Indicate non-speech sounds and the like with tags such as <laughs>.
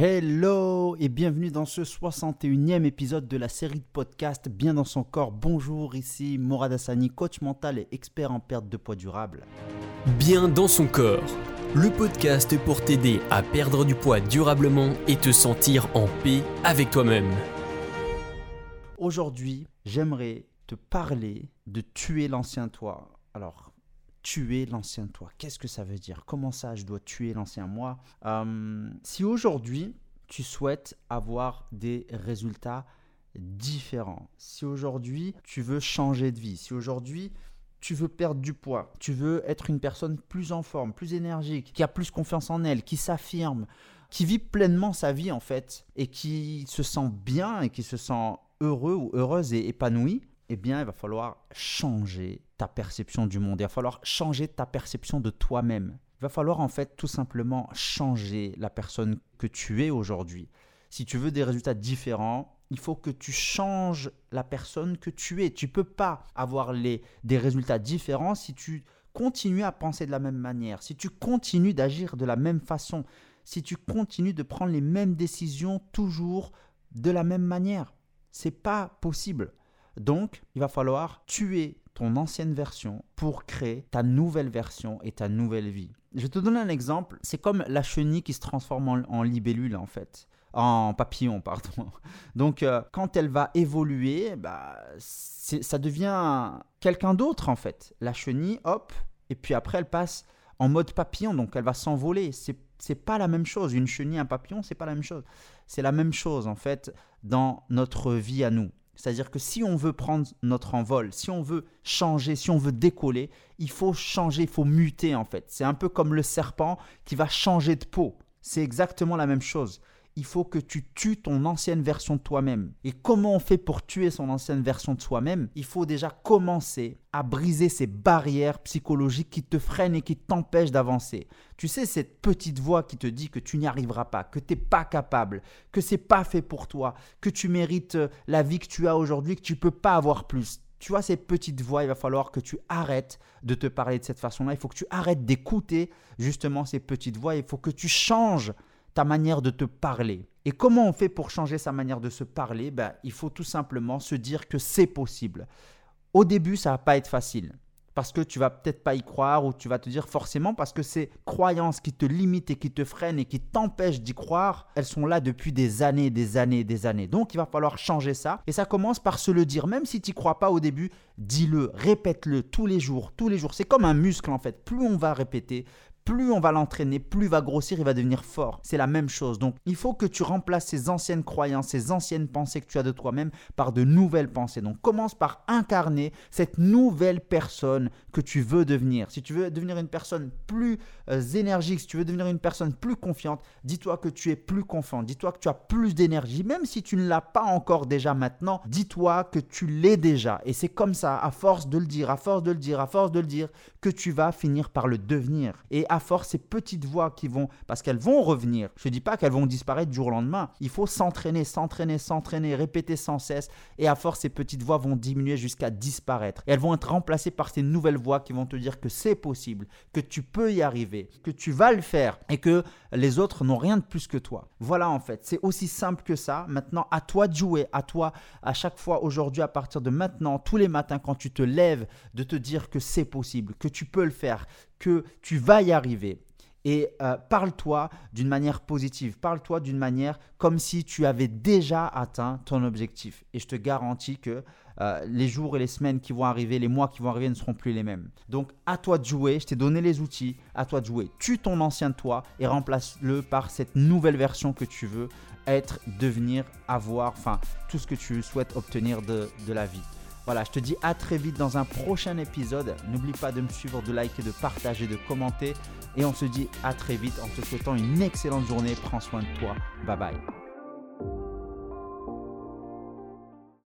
Hello et bienvenue dans ce 61e épisode de la série de podcasts Bien dans son corps. Bonjour, ici Morad Hassani, coach mental et expert en perte de poids durable. Bien dans son corps, le podcast pour t'aider à perdre du poids durablement et te sentir en paix avec toi-même. Aujourd'hui, j'aimerais te parler de tuer l'ancien toi. Alors, tuer l'ancien toi. Qu'est-ce que ça veut dire? Comment ça, je dois tuer l'ancien moi? Euh, Si aujourd'hui, tu souhaites avoir des résultats différents, si aujourd'hui, tu veux changer de vie, si aujourd'hui, tu veux perdre du poids, tu veux être une personne plus en forme, plus énergique, qui a plus confiance en elle, qui s'affirme, qui vit pleinement sa vie en fait, et qui se sent bien et qui se sent heureux ou heureuse et épanouie, eh bien, il va falloir changer ta perception du monde. Il va falloir changer ta perception de toi-même. Il va falloir en fait tout simplement changer la personne que tu es aujourd'hui. Si tu veux des résultats différents, il faut que tu changes la personne que tu es. Tu peux pas avoir les, des résultats différents si tu continues à penser de la même manière, si tu continues d'agir de la même façon, si tu continues de prendre les mêmes décisions toujours de la même manière. C'est pas possible. Donc, il va falloir tuer ton ancienne version pour créer ta nouvelle version et ta nouvelle vie. Je te donner un exemple. C'est comme la chenille qui se transforme en, libellule en fait. En papillon, <laughs> pardon. Donc, euh, quand elle va évoluer, bah, ça devient quelqu'un d'autre en fait. La chenille, hop, et puis après elle passe en mode papillon, donc elle va s'envoler. C'est c'est pas la même chose. Une chenille, un papillon, c'est pas la même chose. C'est la même chose en fait dans notre vie à nous. C'est-à-dire que si on veut prendre notre envol, si on veut changer, si on veut décoller, il faut changer, il faut muter en fait. C'est un peu comme le serpent qui va changer de peau. C'est exactement la même chose il faut que tu tues ton ancienne version de toi-même. Et comment on fait pour tuer son ancienne version de soi-même? Il faut déjà commencer à briser ces barrières psychologiques qui te freinent et qui t'empêchent d'avancer. Tu sais, cette petite voix qui te dit que tu n'y arriveras pas, que tu n'es pas capable, que c'est pas fait pour toi, que tu mérites euh, la vie que tu as aujourd'hui, que tu peux pas avoir plus. Tu vois, ces petites voix, il va falloir que tu arrêtes de te parler de cette façon-là. Il faut que tu arrêtes d'écouter justement ces petites voix. Il faut que tu changes ta manière de te parler. Et comment on fait pour changer sa manière de se parler? Ben, Il faut tout simplement se dire que c'est possible. Au début, ça va pas être facile. Parce que tu vas peut-être pas y croire ou tu vas te dire forcément parce que ces croyances qui te limitent et qui te freinent et qui t'empêchent d'y croire, elles sont là depuis des années, des années, des années. Donc il va falloir changer ça. Et ça commence par se le dire. Même si tu crois pas au début, dis-le, répète-le tous les jours, tous les jours. C'est comme un muscle en fait. Plus on va répéter, plus on va l'entraîner, plus il va grossir, il va devenir fort. C'est la même chose. Donc il faut que tu remplaces ces anciennes croyances, ces anciennes pensées que tu as de toi-même par de nouvelles pensées. Donc commence par incarner cette nouvelle personne que tu veux devenir. Si tu veux devenir une personne plus euh, énergique, si tu veux devenir une personne plus confiante, dis-toi que tu es plus confiant, dis-toi que tu as plus d'énergie. Même si tu ne l'as pas encore déjà maintenant, dis-toi que tu l'es déjà. Et c'est comme ça, à force de le dire, à force de le dire, à force de le dire, que tu vas finir par le devenir. À force, ces petites voix qui vont, parce qu'elles vont revenir. Je ne dis pas qu'elles vont disparaître du jour au lendemain. Il faut s'entraîner, s'entraîner, s'entraîner, répéter sans cesse. Et à force, ces petites voix vont diminuer jusqu'à disparaître. Et elles vont être remplacées par ces nouvelles voix qui vont te dire que c'est possible, que tu peux y arriver, que tu vas le faire et que les autres n'ont rien de plus que toi. Voilà en fait, c'est aussi simple que ça. Maintenant, à toi de jouer, à toi à chaque fois aujourd'hui, à partir de maintenant, tous les matins quand tu te lèves, de te dire que c'est possible, que tu peux le faire, que tu vas y arriver. Et euh, parle-toi d'une manière positive, parle-toi d'une manière comme si tu avais déjà atteint ton objectif. Et je te garantis que euh, les jours et les semaines qui vont arriver, les mois qui vont arriver ne seront plus les mêmes. Donc à toi de jouer, je t'ai donné les outils, à toi de jouer. Tue ton ancien toi et remplace-le par cette nouvelle version que tu veux être, devenir, avoir, enfin tout ce que tu souhaites obtenir de la vie. Voilà, je te dis à très vite dans un prochain épisode. N'oublie pas de me suivre, de liker, de partager, de commenter. Et on se dit à très vite en te souhaitant une excellente journée. Prends soin de toi. Bye bye.